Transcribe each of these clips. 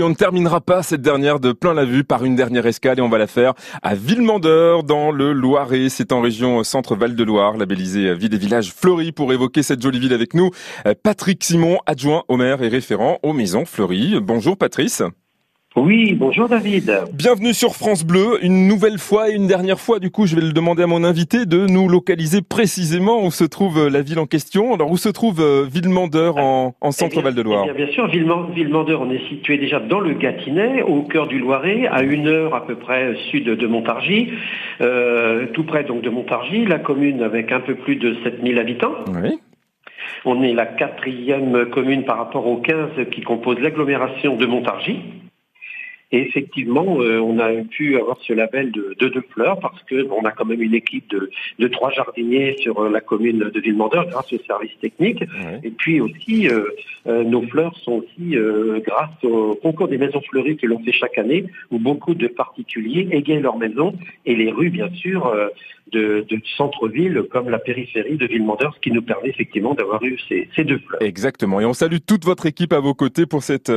on ne terminera pas cette dernière de plein la vue par une dernière escale et on va la faire à Villemandeur dans le Loiret. C'est en région centre-Val de Loire, labellisée ville et village fleuri pour évoquer cette jolie ville avec nous. Patrick Simon, adjoint au maire et référent aux maisons fleuries. Bonjour Patrice. Oui, bonjour David. Bienvenue sur France Bleu, une nouvelle fois et une dernière fois. Du coup, je vais le demander à mon invité de nous localiser précisément où se trouve euh, la ville en question. Alors, où se trouve euh, Villemandeur en, en centre-Val de Loire eh bien, bien, sûr, Villemandeur, on est situé déjà dans le Gâtinais, au cœur du Loiret, à une heure à peu près sud de Montargis, euh, tout près donc de Montargis, la commune avec un peu plus de 7000 habitants. Oui. On est la quatrième commune par rapport aux 15 qui composent l'agglomération de Montargis. Et effectivement, euh, on a pu avoir ce label de deux fleurs parce que on a quand même une équipe de, de trois jardiniers sur euh, la commune de Villemandeur grâce au service technique. Et puis aussi, euh, nos fleurs sont aussi grâce au concours des maisons fleuries que l'on fait chaque année, où beaucoup de particuliers égayent leurs maisons et les rues, bien sûr, de, de centre-ville comme la périphérie de Villemandeur, ce qui nous permet effectivement d'avoir eu ces, ces, deux fleurs. Exactement. Et on salue toute votre équipe à vos côtés pour cette,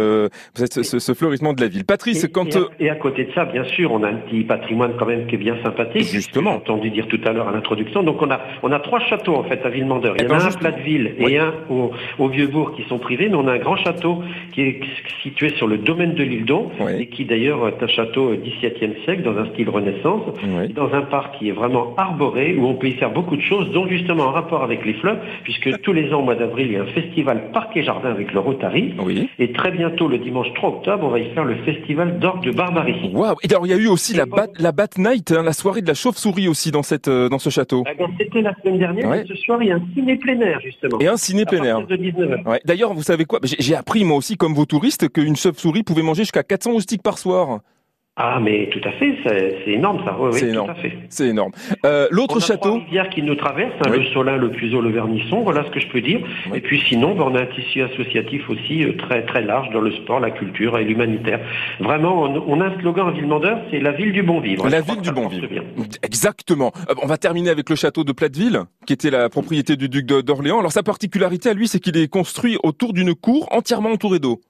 cette ce, ce, fleurissement de la ville. Patrice, euh, et, à, côté de ça, bien sûr, on a un petit patrimoine quand même qui est bien sympathique. Justement. J'ai entendu dire tout à l'heure à l'introduction. Donc on a, on a trois châteaux en fait à Villemandeur. Il y en a un à Platteville et un au, au Vieux-Bourg qui sont privés, mais on a un grand château qui est situé sur le domaine de l'île d'Eau et qui d'ailleurs est un château XVIIe siècle dans un style Renaissance, dans un parc qui est vraiment arboré où on peut y faire beaucoup de choses, dont justement en rapport avec les fleurs, puisque tous les ans au mois d'avril il y a un festival Parc et Jardin avec le Rotary. Et très bientôt le dimanche 3 octobre on va y faire le festival d'orgue de Barbarie. Waouh Et alors il y a eu aussi la bat, la bat night, hein, la soirée de la chauve-souris aussi dans cette euh, dans ce château. Ah c'était la semaine dernière. Ouais. ce soir il y a un ciné plein air justement. Et un ciné plein air. Ouais. D'ailleurs vous savez quoi? J'ai appris moi aussi comme vos touristes qu'une chauve-souris pouvait manger jusqu'à 400 moustiques par soir. Ah, mais tout à fait, c'est énorme ça. Oui, c'est énorme. C'est énorme. Euh, L'autre château. Il rivières qui nous traverse, hein, le Solin, le Puiseau, le Vernisson, voilà ce que je peux dire. Et puis sinon, ben, on a un tissu associatif aussi euh, très très large dans le sport, la culture et l'humanitaire. Vraiment, on, on, a un slogan à Villemandeur, c'est la ville du bon vivre. La ville du bon vivre. Exactement. Euh, on va terminer avec le château de Platteville, qui était la propriété du duc d'Orléans. Alors sa particularité à lui, c'est qu'il est construit autour d'une cour entièrement entourée d'eau.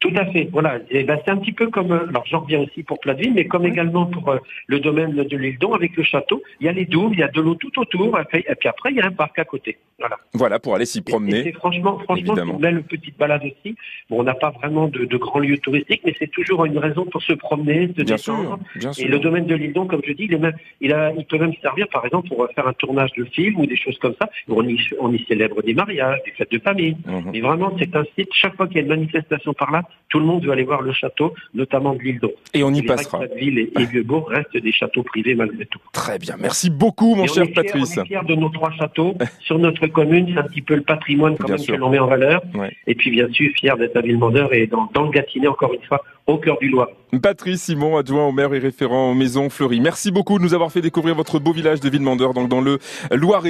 Tout à fait, voilà. Et ben, c'est un petit peu comme, euh, alors j'en reviens aussi pour Platteville, mais comme également pour euh, le domaine de l'île d'On avec le château, il y a les douves, il y a de l'eau tout autour, et puis, après il y a un parc à côté. Voilà. Voilà pour aller s'y promener. Et, franchement, franchement, c'est une belle petite balade aussi. Bon, on n'a pas vraiment de, de, grands lieux touristiques, mais c'est toujours une raison pour se promener, se bien détendre. Sûr, bien sûr. Et le domaine de l'île d'On, comme je dis, il, est même, il, a, il peut même servir, par exemple, pour faire un tournage de film ou des choses comme ça. On y, on y célèbre des mariages, des fêtes de famille. Mmh. Mais vraiment, c'est un site. Chaque fois qu'il y a une manifestation par là, tout le monde veut aller voir le château, notamment de l'île d'Eau. Et on y passera. Ville et, et Vieux-Bourg restent des châteaux privés malgré tout. Très bien. Merci beaucoup, mon et cher on Patrice. on est fiers de nos trois châteaux sur notre commune. C'est un petit peu le patrimoine quand bien même sûr. que l'on met en valeur. Ouais. Et puis, bien sûr, fiers d'être à Villemandeur et dans, dans le Gâtinais, encore une fois, au cœur du Loire. Patrice Simon, adjoint au maire et référent aux maisons fleuries. Merci beaucoup de nous avoir fait découvrir votre beau village de Villemandeur, donc dans le Loiret.